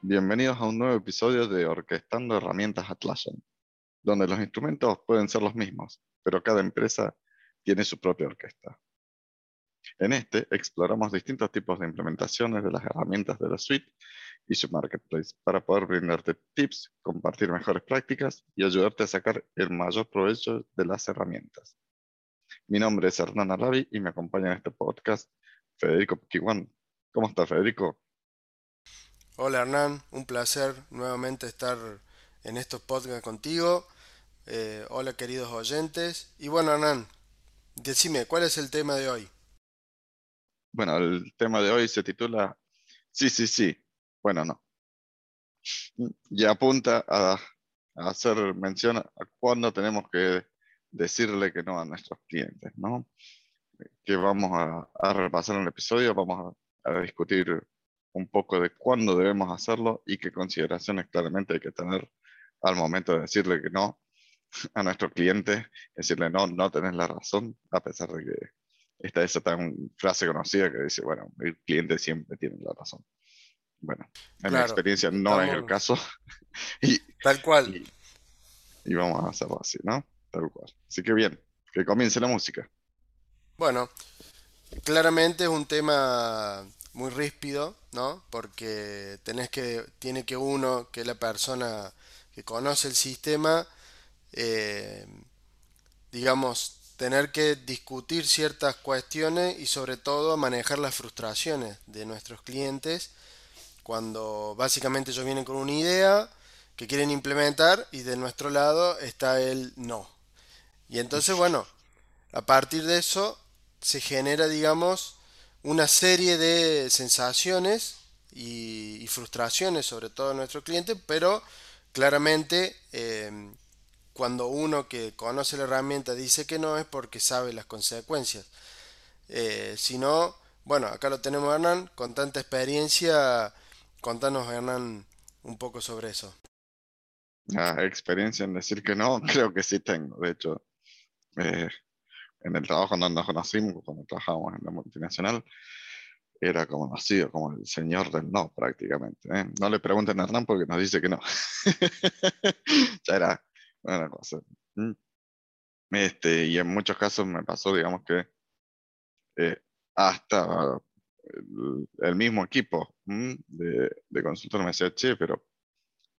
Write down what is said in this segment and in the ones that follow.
Bienvenidos a un nuevo episodio de Orquestando Herramientas Atlassian, donde los instrumentos pueden ser los mismos, pero cada empresa tiene su propia orquesta. En este exploramos distintos tipos de implementaciones de las herramientas de la suite y su marketplace para poder brindarte tips, compartir mejores prácticas y ayudarte a sacar el mayor provecho de las herramientas. Mi nombre es Hernán Arabi y me acompaña en este podcast Federico Piquiguán. ¿Cómo está Federico? Hola Hernán, un placer nuevamente estar en estos podcasts contigo. Eh, hola queridos oyentes. Y bueno Hernán, decime, ¿cuál es el tema de hoy? Bueno, el tema de hoy se titula Sí, sí, sí. Bueno, no. Y apunta a, hacer mención a cuándo tenemos que decirle que no a nuestros clientes, ¿no? Que vamos a, repasar en el episodio, vamos a, a discutir un poco de cuándo debemos hacerlo y qué consideraciones claramente hay que tener al momento de decirle que no a nuestro cliente, decirle no, no tenés la razón, a pesar de que esta es tan frase conocida que dice, bueno, el cliente siempre tiene la razón. Bueno, en mi experiencia no es el caso. y, Tal cual. Y, vamos a hacerlo así, ¿no? Tal cual. Así que bien, que comience la música. Bueno, claramente es un tema muy ríspido, ¿no? Porque tenés que, tiene que uno, que es la persona que conoce el sistema, eh, digamos, tener que discutir ciertas cuestiones y sobre todo manejar las frustraciones de nuestros clientes cuando básicamente ellos vienen con una idea que quieren implementar y de nuestro lado está el no. Y entonces, bueno, a partir de eso se genera, digamos, una serie de sensaciones y, frustraciones sobre todo nuestro cliente, pero claramente eh, cuando uno que conoce la herramienta dice que no es porque sabe las consecuencias. Eh, si no, bueno, acá lo tenemos Hernán, con tanta experiencia, contanos Hernán un poco sobre eso. Ah, experiencia en decir que no, creo que sí tengo. De hecho, eh, en el trabajo cuando nos conocimos, cuando trabajábamos en la multinacional, era como nacido, como el señor del no prácticamente. ¿eh? No le pregunten a Hernán porque nos dice que no. ya era una cosa. Mm. Este, y en muchos casos me pasó, digamos que eh, hasta el, mismo equipo mm, de, de consultor me decía, che, pero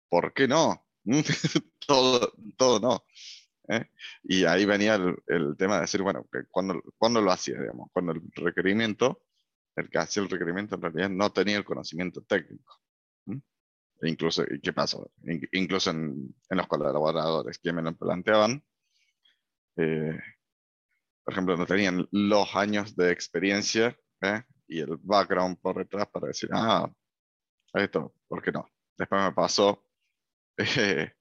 ¿por qué no? Todo, todo no. ¿Eh? Y ahí venía el, tema de decir, bueno, cuando, cuando lo hacía, digamos, cuando el requerimiento, el que hacía el requerimiento en realidad no tenía el conocimiento técnico. Incluso, ¿qué pasó? Incluso en, los colaboradores que me lo planteaban, eh, por ejemplo, no tenían los años de experiencia ¿eh? y el background por detrás para decir, ah, esto, ¿por qué no? Después me pasó eh,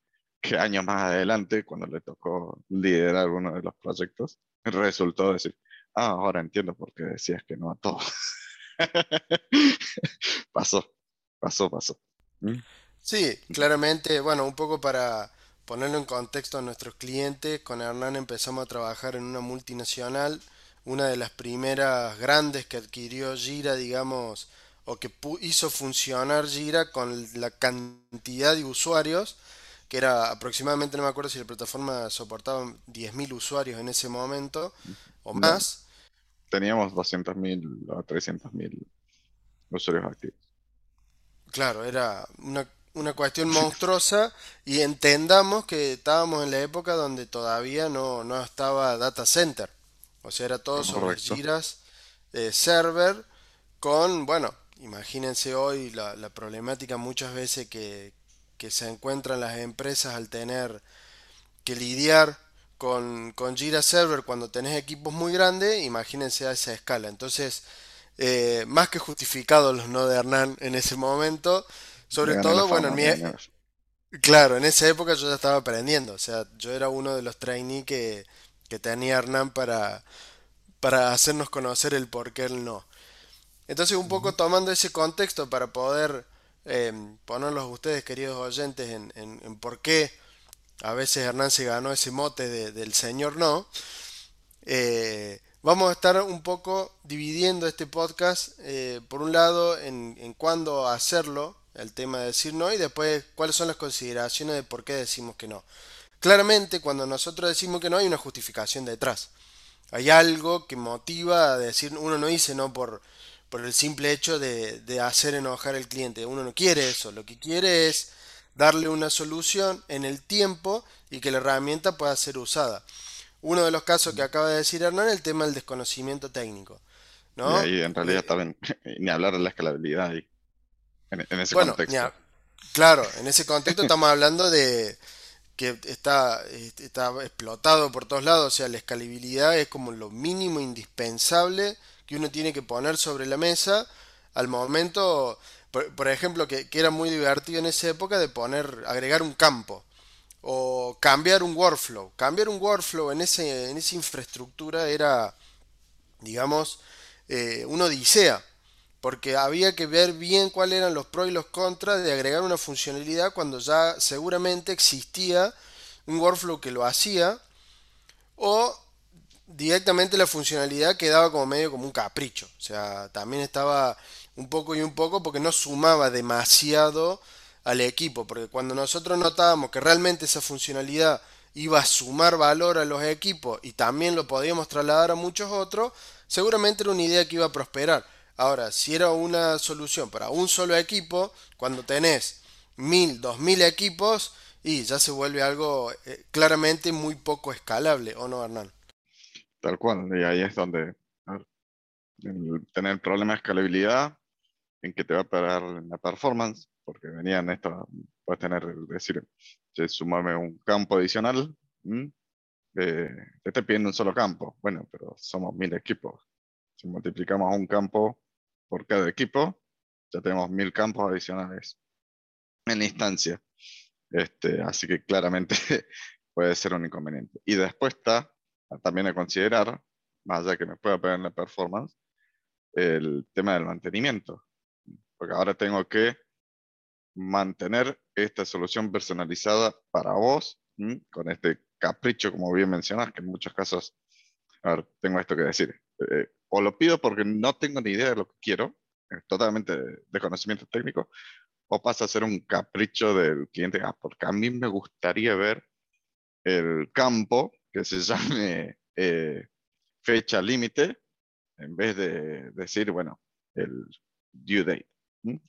que años más adelante, cuando le tocó liderar uno de los proyectos, resultó decir, ah, ahora entiendo por qué decías que no a todo. pasó, pasó, pasó. ¿Mm? Sí, claramente, bueno, un poco para ponerlo en contexto a nuestros clientes, con Hernán empezamos a trabajar en una multinacional, una de las primeras grandes que adquirió Gira, digamos, o que hizo funcionar Gira con la cantidad de usuarios, que era aproximadamente, no me acuerdo si la plataforma soportaba 10.000 usuarios en ese momento o más. Teníamos 200.000 o 300.000 usuarios activos. Claro, era una, una cuestión monstruosa y entendamos que estábamos en la época donde todavía no, no estaba data center. O sea, era todo sobre giras eh, server con, bueno, imagínense hoy la, la problemática muchas veces que, que, se encuentran las empresas al tener que lidiar con, con Jira Server cuando tenés equipos muy grandes, imagínense a esa escala. Entonces, eh, más que justificado los no de Hernán en ese momento. Sobre todo, bueno, en mi... E- claro, en esa época yo ya estaba aprendiendo. O sea, yo era uno de los trainees que, que tenía Hernán para, para hacernos conocer el por qué él no. Entonces, un poco tomando ese contexto para poder eh, ponerlos ustedes, queridos oyentes, en, en, por qué a veces Hernán se ganó ese mote del señor no, eh, vamos a estar un poco dividiendo este podcast, eh, por un lado, en, en cuándo hacerlo, el tema de decir no, y después cuáles son las consideraciones de por qué decimos que no. Claramente, cuando nosotros decimos que no, hay una justificación detrás. Hay algo que motiva a decir, uno no dice no por, por el simple hecho de, de hacer enojar al cliente. Uno no quiere eso, lo que quiere es darle una solución en el tiempo y que la herramienta pueda ser usada. Uno de los casos que acaba de decir Hernán, el tema del desconocimiento técnico. ¿no? Y ahí en realidad está bien, ni hablar de la escalabilidad ahí, en, ese contexto. claro, en ese contexto estamos hablando de que está, está explotado por todos lados, o sea, la escalabilidad es como lo mínimo indispensable que uno tiene que poner sobre la mesa al momento, por, ejemplo, que, era muy divertido en esa época de poner, agregar un campo o cambiar un workflow. Cambiar un workflow en, ese, en esa infraestructura era, digamos, eh, una odisea, porque había que ver bien cuáles eran los pros y los contras de agregar una funcionalidad cuando ya seguramente existía un workflow que lo hacía, o directamente la funcionalidad quedaba como medio como un capricho. O sea, también estaba un poco y un poco porque no sumaba demasiado al equipo, porque cuando nosotros notábamos que realmente esa funcionalidad iba a sumar valor a los equipos y también lo podíamos trasladar a muchos otros, seguramente era una idea que iba a prosperar. Ahora, si era una solución para un solo equipo, cuando tenés mil, dos mil equipos, y ya se vuelve algo eh, claramente muy poco escalable, ¿o no, Hernán? Tal cual, y ahí es donde tener problema de escalabilidad, en que te va a parar la performance, porque venían esto, puedes tener, decir, sumarme un campo adicional, te estoy pidiendo un solo campo. Bueno, pero somos mil equipos. Si multiplicamos un campo por cada equipo, ya tenemos mil campos adicionales en la instancia. Este, así que claramente puede ser un inconveniente. Y después está también a considerar, más allá que me pueda pegar en la performance, el tema del mantenimiento. Porque ahora tengo que mantener esta solución personalizada para vos, con este capricho, como bien mencionas, que en muchos casos, a ver, tengo esto que decir. Eh, o lo pido porque no tengo ni idea de lo que quiero, totalmente de conocimiento técnico, o pasa a ser un capricho del cliente, ah, porque a mí me gustaría ver el campo que se llame eh, fecha límite, en vez de decir, bueno, el due date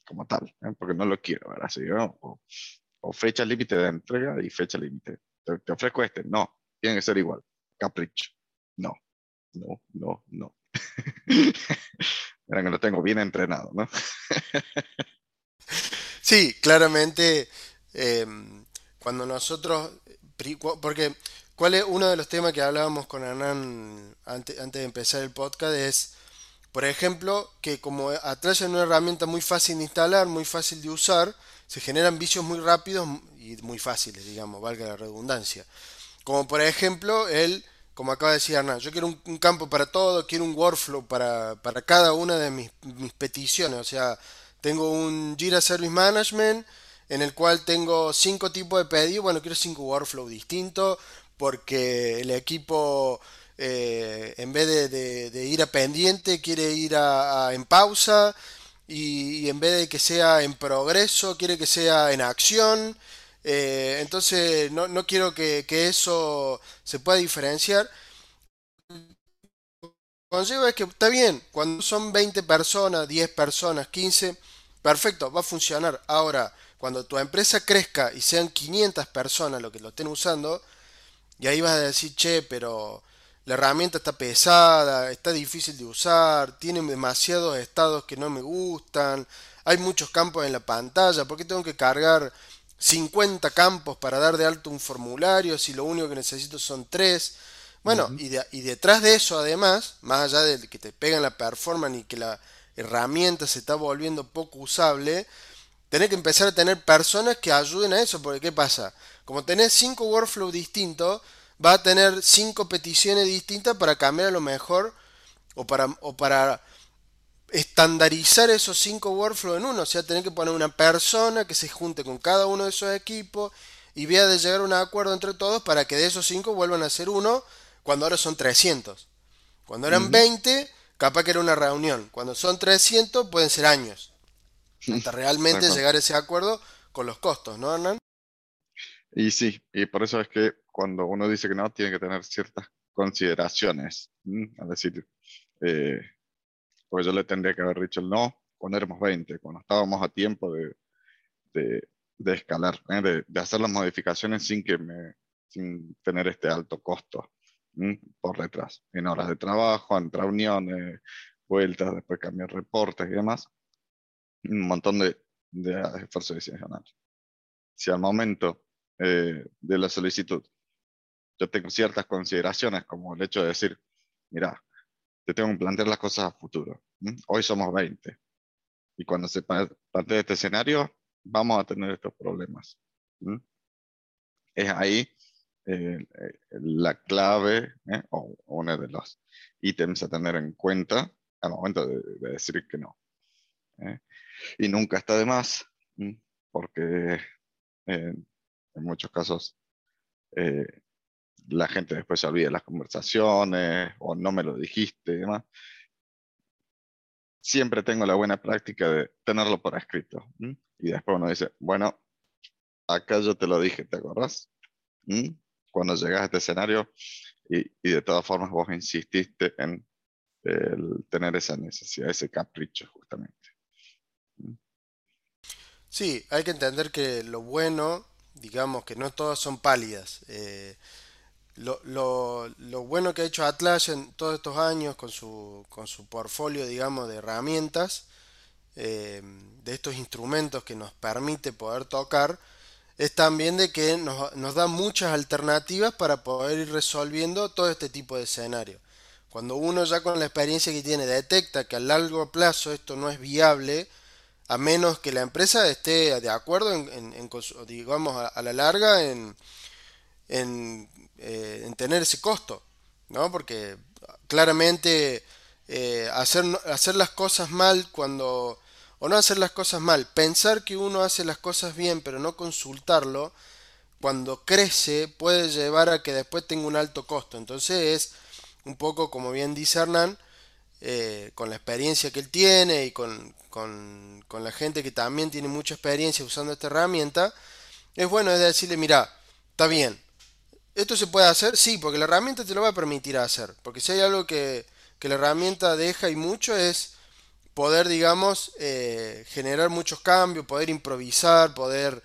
como tal, ¿eh? porque no lo quiero, ¿verdad? Así, o, fecha límite de entrega y fecha límite. Te, ofrezco este, no, tiene que ser igual. Capricho, no, no, no, no. Mira que lo tengo bien entrenado, ¿no? sí, claramente, em, cuando nosotros, porque ¿cuál es uno de los temas que hablábamos con Hernán antes, de empezar el podcast? Es por ejemplo, que como atrás es una herramienta muy fácil de instalar, muy fácil de usar, se generan vicios muy rápidos y muy fáciles, digamos, valga la redundancia. Como por ejemplo, el, como acaba de decir Hernán, yo quiero un, campo para todo, quiero un workflow para, cada una de mis, mis, peticiones. O sea, tengo un Jira Service Management en el cual tengo cinco tipos de pedidos. Bueno, quiero cinco workflows distintos porque el equipo eh, en vez de, ir a pendiente, quiere ir a, en pausa y, en vez de que sea en progreso, quiere que sea en acción. Eh, entonces no, quiero que, eso se pueda diferenciar. Consejo es que está bien, cuando son 20 personas, 10 personas, 15, perfecto, va a funcionar. Ahora, cuando tu empresa crezca y sean 500 personas lo que lo estén usando, y ahí vas a decir, che, pero la herramienta está pesada, está difícil de usar, tiene demasiados estados que no me gustan, hay muchos campos en la pantalla, ¿por qué tengo que cargar 50 campos para dar de alto un formulario si lo único que necesito son 3? Bueno, y, y, detrás de eso además, más allá de que te pegan la performance y que la herramienta se está volviendo poco usable, tenés que empezar a tener personas que ayuden a eso, porque ¿qué pasa? Como tenés 5 workflows distintos, va a tener cinco peticiones distintas para cambiar a lo mejor o para, o para estandarizar esos cinco workflows en uno. O sea, tener que poner una persona que se junte con cada uno de esos equipos y vea de llegar a un acuerdo entre todos para que de esos 5 vuelvan a ser uno cuando ahora son 300. Cuando eran 20, capaz que era una reunión. Cuando son 300, pueden ser años. Hasta realmente llegar a ese acuerdo con los costos, ¿no, Hernán? Y sí, y por eso es que cuando uno dice que no, tiene que tener ciertas consideraciones. Es decir, eh, pues yo le tendría que haber dicho el no cuando éramos 20, cuando estábamos a tiempo de, de, escalar, ¿eh? de, hacer las modificaciones sin, que me, sin tener este alto costo por detrás, en horas de trabajo, en reuniones, vueltas, después cambiar reportes y demás. Un montón de, de esfuerzo adicional. Si al momento eh, de la solicitud yo tengo ciertas consideraciones, como el hecho de decir, mira, te tengo que plantear las cosas a futuro. Hoy somos 20. Y cuando se plantea este escenario, vamos a tener estos problemas. Es ahí eh, eh, la clave ¿eh? o uno de los ítems a tener en cuenta al momento de, decir que no. Y nunca está de más, porque en muchos casos la gente después se olvida las conversaciones o no me lo dijiste y demás. Siempre tengo la buena práctica de tenerlo por escrito. Y después uno dice, bueno, acá yo te lo dije, ¿te acordás? Cuando llegas a este escenario y, y, de todas formas vos insististe en tener esa necesidad, ese capricho justamente. Sí, hay que entender que lo bueno, digamos que no todas son pálidas. Eh, lo, lo, lo, bueno que ha hecho Atlas en todos estos años con su, con su portfolio, digamos, de herramientas, eh, de estos instrumentos que nos permite poder tocar, es también de que nos, nos, da muchas alternativas para poder ir resolviendo todo este tipo de escenario. Cuando uno ya con la experiencia que tiene detecta que a largo plazo esto no es viable, a menos que la empresa esté de acuerdo en, en, digamos, a, la larga en, en eh, en tener ese costo, ¿no? Porque claramente eh, hacer, hacer las cosas mal cuando... o no hacer las cosas mal, pensar que uno hace las cosas bien pero no consultarlo, cuando crece puede llevar a que después tenga un alto costo. Entonces es un poco como bien dice Hernán, eh, con la experiencia que él tiene y con, con, con, la gente que también tiene mucha experiencia usando esta herramienta, es bueno es decirle, mira, está bien, ¿Esto se puede hacer? Sí, porque la herramienta te lo va a permitir hacer. Porque si hay algo que, la herramienta deja y mucho es poder, digamos, eh, generar muchos cambios, poder improvisar, poder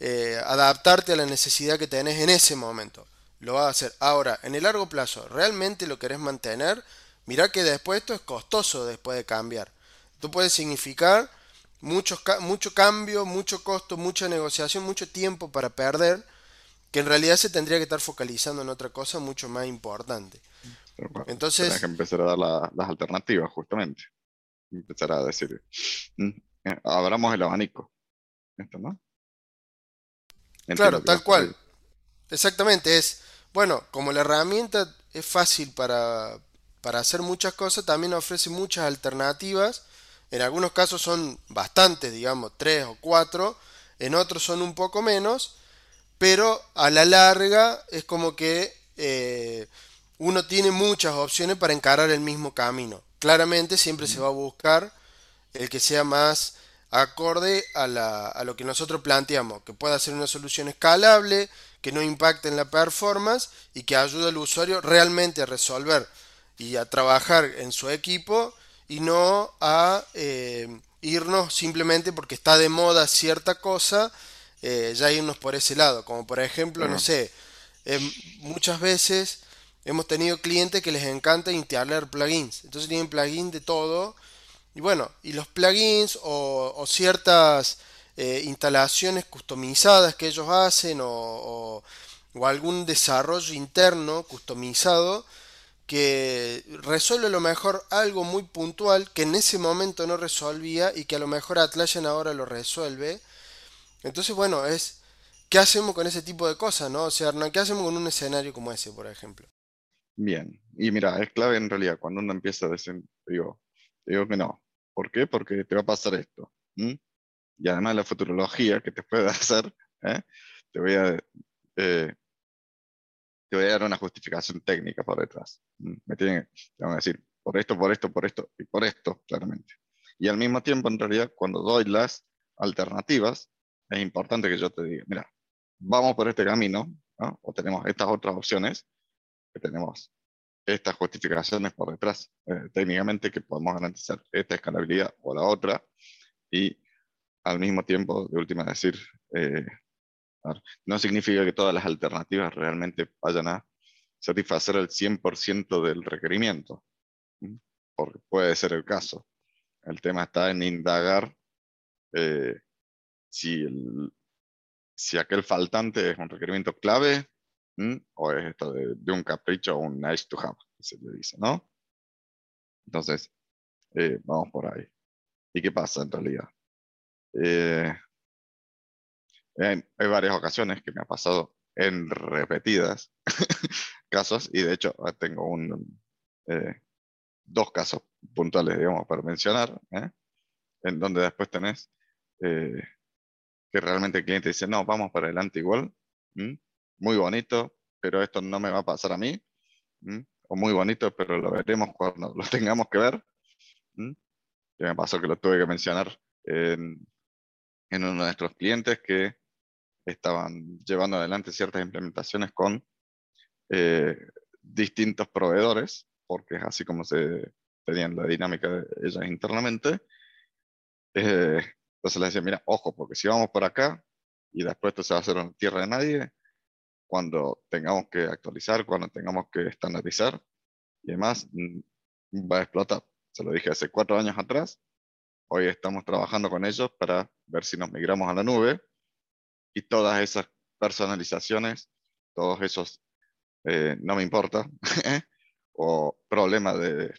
eh, adaptarte a la necesidad que tenés en ese momento. Lo va a hacer. Ahora, en el largo plazo, ¿realmente lo querés mantener? Mirá que después esto es costoso después de cambiar. Esto puede significar mucho, mucho cambio, mucho costo, mucha negociación, mucho tiempo para perder que en realidad se tendría que estar focalizando en otra cosa mucho más importante. Entonces... Tienes que empezar a dar las alternativas, justamente. Empezar a decir, mm, eh, abramos el abanico. Esto, ¿no? claro, tal cual. Exactamente, es, bueno, como la herramienta es fácil para, para hacer muchas cosas, también ofrece muchas alternativas. En algunos casos son bastantes, digamos, tres o cuatro. En otros son un poco menos pero a la larga es como que eh, uno tiene muchas opciones para encarar el mismo camino. Claramente siempre se va a buscar el que sea más acorde a, a lo que nosotros planteamos, que pueda ser una solución escalable, que no impacte en la performance y que ayude al usuario realmente a resolver y a trabajar en su equipo y no a eh, irnos simplemente porque está de moda cierta cosa eh, ya irnos por ese lado. Como por ejemplo, no sé, em, muchas veces hemos tenido clientes que les encanta instalar plugins. Entonces tienen plugins de todo. Y bueno, y los plugins o, ciertas eh, instalaciones customizadas que ellos hacen o, o, algún desarrollo interno customizado que resuelve a lo mejor algo muy puntual que en ese momento no resolvía y que a lo mejor Atlassian ahora lo resuelve entonces, bueno, es ¿qué hacemos con ese tipo de cosas, no? O sea, ¿qué hacemos con un escenario como ese, por ejemplo? Bien, y mira, es clave en realidad cuando uno empieza a decir, digo, digo que no. ¿Por qué? Porque te va a pasar esto. Y además la futurología que te puede hacer, ¿eh? te voy a, eh, te voy a dar una justificación técnica por detrás. Mm, me tienen, te van a decir, por esto, por esto, por esto y por esto, claramente. Y al mismo tiempo, en realidad, cuando doy las alternativas, es importante que yo te diga, mira, vamos por este camino, o tenemos estas otras opciones, que tenemos estas justificaciones por detrás, eh, técnicamente, que podemos garantizar esta escalabilidad o la otra, y al mismo tiempo, de última decir, eh, no significa que todas las alternativas realmente vayan a satisfacer el 100% del requerimiento, porque puede ser el caso. El tema está en indagar eh, si, si aquel faltante es un requerimiento clave o es esto de, un capricho o un nice to have, se le dice, ¿no? Entonces, eh, vamos por ahí. ¿Y qué pasa en realidad? Eh, hay, varias ocasiones que me ha pasado en repetidas casos y de hecho ah, tengo un, eh, dos casos puntuales, digamos, para mencionar, ¿eh? en donde después tenés eh, que realmente el cliente dice, no, vamos para adelante igual, muy bonito, pero esto no me va a pasar a mí, o muy bonito, pero lo veremos cuando lo tengamos que ver. Y me pasó que lo tuve que mencionar en, en uno de nuestros clientes que estaban llevando adelante ciertas implementaciones con eh, distintos proveedores, porque es así como se tenían la dinámica de ellas internamente. Eh, entonces les decía, mira, ojo, porque si vamos por acá y después esto se va a hacer en tierra de nadie, cuando tengamos que actualizar, cuando tengamos que estandarizar y demás, mm, va a explotar. Se lo dije hace cuatro años atrás. Hoy estamos trabajando con ellos para ver si nos migramos a la nube y todas esas personalizaciones, todos esos eh, no me importa, o problemas de,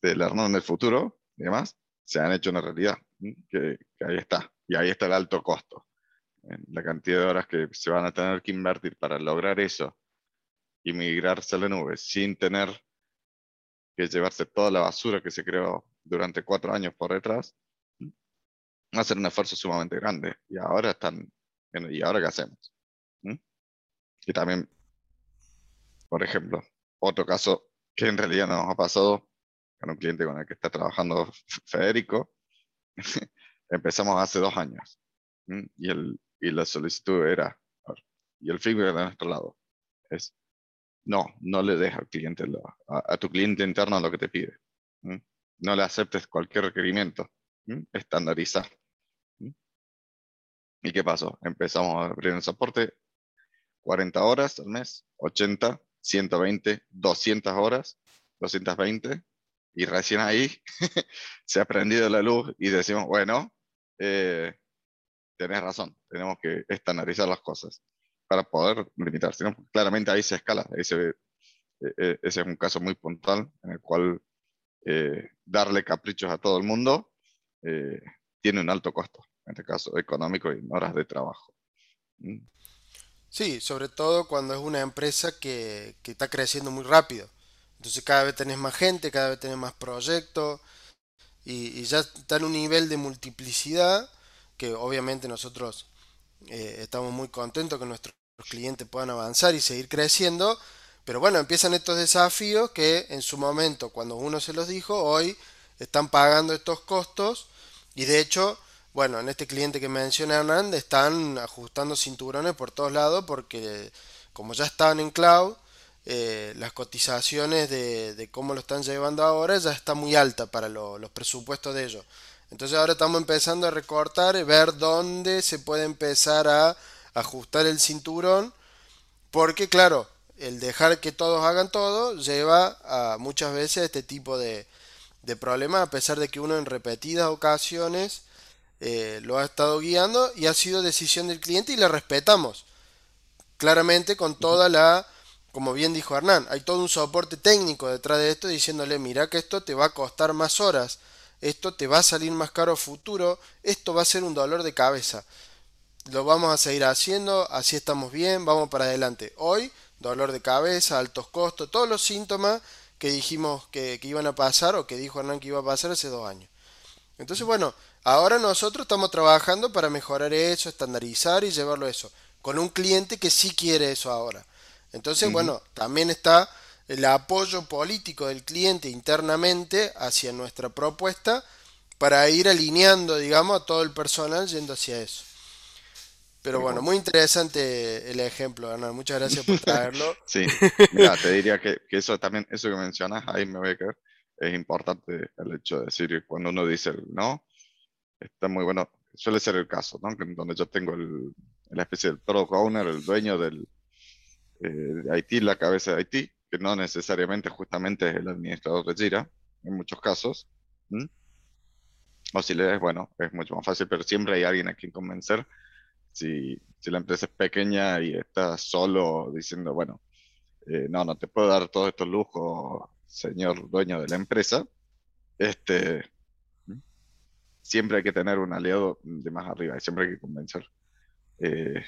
del Hernán en el futuro y demás, se han hecho una realidad, que, ahí está, y ahí está el alto costo, la cantidad de horas que se van a tener que invertir para lograr eso y migrarse a la nube sin tener que llevarse toda la basura que se creó durante cuatro años por detrás, va a ser un esfuerzo sumamente grande. Y ahora están ¿y ahora qué hacemos? ¿Mm? Y también, por ejemplo, otro caso que en realidad nos ha pasado con un cliente con el que está trabajando Federico, empezamos hace dos años. Y, el, y la solicitud era, y el feedback de nuestro lado es, no, no le deja al cliente, a, tu cliente interno lo que te pide. No le aceptes cualquier requerimiento. Estandarizar. ¿Y qué pasó? Empezamos a abrir el soporte 40 horas al mes, 80, 120, 200 horas, 220, y recién ahí se ha prendido la luz y decimos, bueno, eh, tenés razón, tenemos que estandarizar las cosas para poder limitar. claramente ahí se escala, ese, e, e, ese es un caso muy puntual en el cual eh, darle caprichos a todo el mundo eh, tiene un alto costo en este caso económico y en horas de trabajo. Mm. Sí, sobre todo cuando es una empresa que, está creciendo muy rápido. Entonces cada vez tenés más gente, cada vez tenés más proyectos y, ya está en un nivel de multiplicidad que obviamente nosotros eh, estamos muy contentos que nuestros clientes puedan avanzar y seguir creciendo. Pero bueno, empiezan estos desafíos que en su momento, cuando uno se los dijo, hoy están pagando estos costos y de hecho bueno, en este cliente que menciona Hernán están ajustando cinturones por todos lados porque como ya estaban en cloud, eh, las cotizaciones de, cómo lo están llevando ahora ya está muy alta para los presupuestos de ellos. Entonces ahora estamos empezando a recortar y ver dónde se puede empezar a ajustar el cinturón. Porque claro, el dejar que todos hagan todo lleva a muchas veces este tipo de, de problemas a pesar de que uno en repetidas ocasiones eh, lo ha estado guiando y ha sido decisión del cliente y la respetamos. Claramente con toda la, como bien dijo Hernán, hay todo un soporte técnico detrás de esto diciéndole, mira que esto te va a costar más horas, esto te va a salir más caro futuro, esto va a ser un dolor de cabeza. Lo vamos a seguir haciendo, así estamos bien, vamos para adelante. Hoy, dolor de cabeza, altos costos, todos los síntomas que dijimos que, que iban a pasar o que dijo Hernán que iba a pasar hace dos años. Entonces, bueno, Ahora nosotros estamos trabajando para mejorar eso, estandarizar y llevarlo a eso. con un cliente que sí quiere eso ahora. Entonces, bueno, también está el apoyo político del cliente internamente hacia nuestra propuesta para ir alineando, digamos, a todo el personal yendo hacia eso. Pero bueno, muy interesante el ejemplo, Hernán. Muchas gracias por traerlo. sí, mira, te diría que, eso también, eso que mencionas, ahí me voy a quedar, es importante el hecho de decir que cuando uno dice el no, está muy bueno, suele ser el caso, ¿no? donde yo tengo el, la especie del product owner, el dueño del, eh, de Haití, la cabeza de Haití, que no necesariamente justamente es el administrador de Jira, en muchos casos. O si le es, bueno, es mucho más fácil, pero siempre hay alguien a quien convencer. Si, si la empresa es pequeña y está solo diciendo, bueno, eh, no, no te puedo dar todos estos lujos, señor dueño de la empresa, este, siempre hay que tener un aliado de más arriba y siempre hay que convencer eh,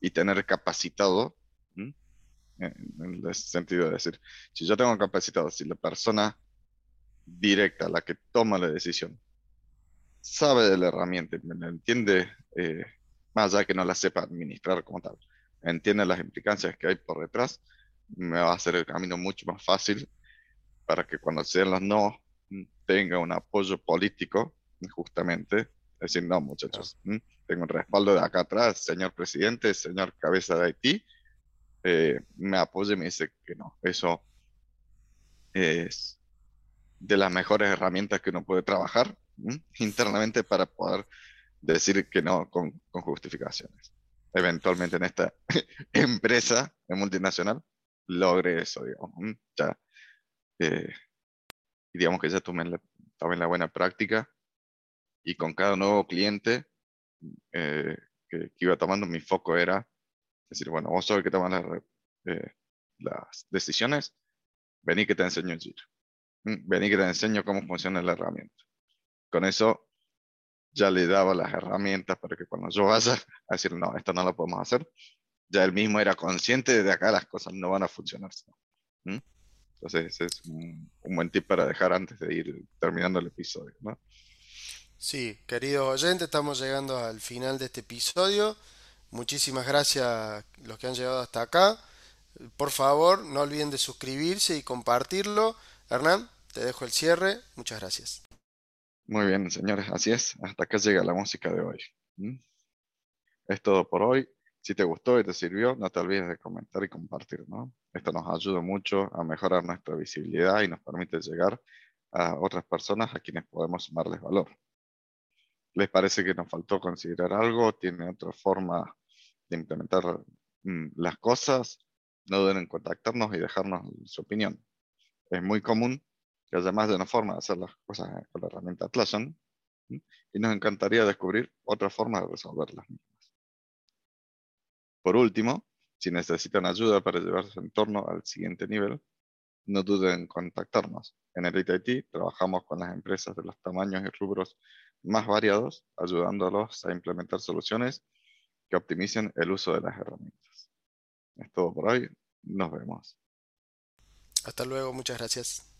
y tener capacitado en, el sentido de decir, si yo tengo capacitado, si la persona directa, la que toma la decisión, sabe de la herramienta, me entiende, eh, más allá que no la sepa administrar como tal, entiende las implicancias que hay por detrás, me va a hacer el camino mucho más fácil para que cuando sean los no tenga un apoyo político, justamente, decir, no muchachos, tengo un respaldo de acá atrás, señor presidente, señor cabeza de Haití, eh, me apoya y me dice que no. Eso es de las mejores herramientas que uno puede trabajar internamente para poder decir que no con, justificaciones. Eventualmente en esta empresa multinacional logre eso, digamos. Ya, eh, y digamos que ya tomé la, la buena práctica y con cada nuevo cliente eh, que, iba tomando, mi foco era decir, bueno, vos sos el que toma las, eh, las decisiones, vení que te enseño giro. Mm, vení que te enseño cómo funciona la herramienta. Con eso ya le daba las herramientas para que cuando yo vaya a decir, no, esto no lo podemos hacer, ya él mismo era consciente de que acá las cosas no van a funcionar. ¿Mm? Entonces, ese es un, buen tip para dejar antes de ir terminando el episodio. ¿no? Sí, queridos oyentes, estamos llegando al final de este episodio. Muchísimas gracias a los que han llegado hasta acá. Por favor, no olviden de suscribirse y compartirlo. Hernán, te dejo el cierre. Muchas gracias. Muy bien, señores, así es. Hasta acá llega la música de hoy. ¿Mm? Es todo por hoy. Si te gustó y te sirvió, no te olvides de comentar y compartir. ¿no? Esto nos ayuda mucho a mejorar nuestra visibilidad y nos permite llegar a otras personas a quienes podemos sumarles valor. ¿Les parece que nos faltó considerar algo? ¿Tiene otra forma de implementar mm, las cosas? No duden en contactarnos y dejarnos su opinión. Es muy común que haya más de una forma de hacer las cosas con la herramienta Atlassian y nos encantaría descubrir otra forma de resolver las mismas. Por último, si necesitan ayuda para llevar su entorno al siguiente nivel, no duden en contactarnos. En Elite IT trabajamos con las empresas de los tamaños y rubros más variados, ayudándolos a implementar soluciones que optimicen el uso de las herramientas. Es todo por hoy. Nos vemos. Hasta luego. Muchas gracias.